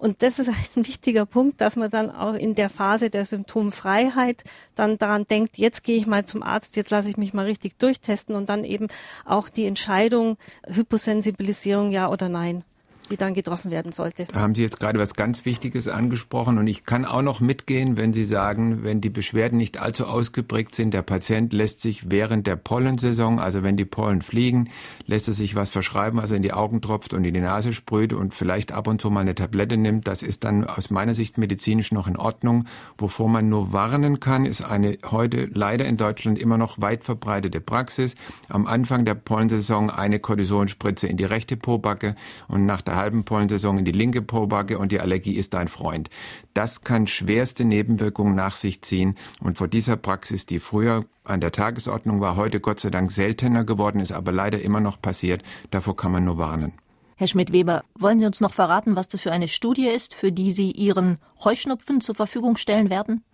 Und das ist ein wichtiger Punkt, dass man dann auch in der Phase der Symptomfreiheit dann daran denkt, jetzt gehe ich mal zum Arzt, jetzt lasse ich mich mal richtig durchtesten und dann eben auch die Entscheidung Hyposensibilisierung ja oder nein die dann getroffen werden sollte. Da haben Sie jetzt gerade was ganz Wichtiges angesprochen und ich kann auch noch mitgehen, wenn Sie sagen, wenn die Beschwerden nicht allzu ausgeprägt sind, der Patient lässt sich während der Pollensaison, also wenn die Pollen fliegen, lässt er sich was verschreiben, was in die Augen tropft und in die Nase sprüht und vielleicht ab und zu mal eine Tablette nimmt. Das ist dann aus meiner Sicht medizinisch noch in Ordnung. Wovor man nur warnen kann, ist eine heute leider in Deutschland immer noch weit verbreitete Praxis. Am Anfang der Pollensaison eine Kortisonspritze in die rechte Pobacke und nach der der halben Pollensaison in die linke Pobacke und die Allergie ist dein Freund. Das kann schwerste Nebenwirkungen nach sich ziehen und vor dieser Praxis, die früher an der Tagesordnung war, heute Gott sei Dank seltener geworden ist, aber leider immer noch passiert, davor kann man nur warnen. Herr Schmidt-Weber, wollen Sie uns noch verraten, was das für eine Studie ist, für die Sie Ihren Heuschnupfen zur Verfügung stellen werden?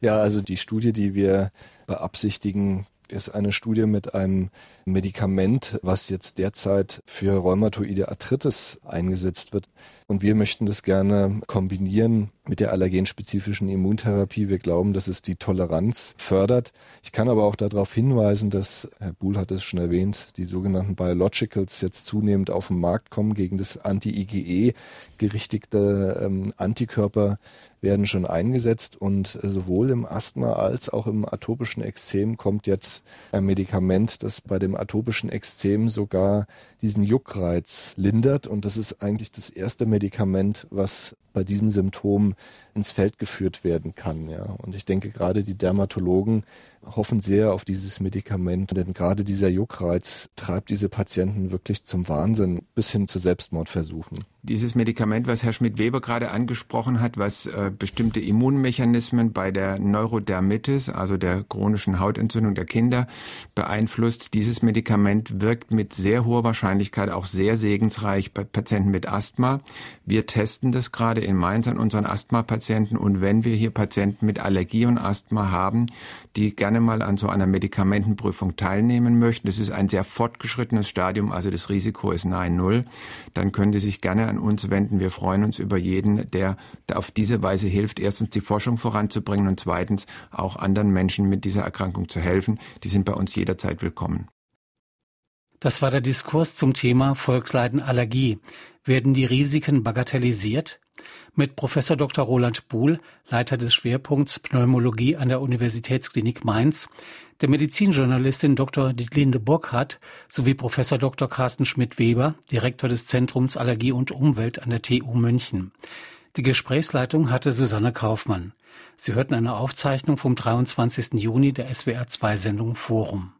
Ja, also die Studie, die wir beabsichtigen, ist eine Studie mit einem Medikament, was jetzt derzeit für rheumatoide Arthritis eingesetzt wird. Und wir möchten das gerne kombinieren mit der allergenspezifischen Immuntherapie. Wir glauben, dass es die Toleranz fördert. Ich kann aber auch darauf hinweisen, dass, Herr Buhl hat es schon erwähnt, die sogenannten Biologicals jetzt zunehmend auf den Markt kommen gegen das Anti-IgE gerichtete ähm, Antikörper werden schon eingesetzt und sowohl im Asthma als auch im atopischen Ekzem kommt jetzt ein Medikament, das bei dem atopischen Ekzem sogar diesen Juckreiz lindert und das ist eigentlich das erste Medikament, was bei diesem Symptom ins Feld geführt werden kann. Ja. Und ich denke, gerade die Dermatologen hoffen sehr auf dieses Medikament, denn gerade dieser Juckreiz treibt diese Patienten wirklich zum Wahnsinn bis hin zu Selbstmordversuchen. Dieses Medikament, was Herr Schmidt-Weber gerade angesprochen hat, was äh, bestimmte Immunmechanismen bei der Neurodermitis, also der chronischen Hautentzündung der Kinder, beeinflusst, dieses Medikament wirkt mit sehr hoher Wahrscheinlichkeit auch sehr segensreich bei Patienten mit Asthma. Wir testen das gerade in Mainz an unseren Asthma-Patienten und wenn wir hier Patienten mit Allergie und Asthma haben, die gerne mal an so einer Medikamentenprüfung teilnehmen möchten, das ist ein sehr fortgeschrittenes Stadium, also das Risiko ist nahe Null, dann können die sich gerne an uns wenden. Wir freuen uns über jeden, der auf diese Weise hilft, erstens die Forschung voranzubringen und zweitens auch anderen Menschen mit dieser Erkrankung zu helfen. Die sind bei uns jederzeit willkommen. Das war der Diskurs zum Thema Volksleiden Allergie. Werden die Risiken bagatellisiert? Mit Professor Dr. Roland Buhl, Leiter des Schwerpunkts Pneumologie an der Universitätsklinik Mainz, der Medizinjournalistin Dr. Dietlinde Burkhardt sowie Professor Dr. Carsten Schmidt-Weber, Direktor des Zentrums Allergie und Umwelt an der TU München. Die Gesprächsleitung hatte Susanne Kaufmann. Sie hörten eine Aufzeichnung vom 23. Juni der SWR 2 Sendung Forum.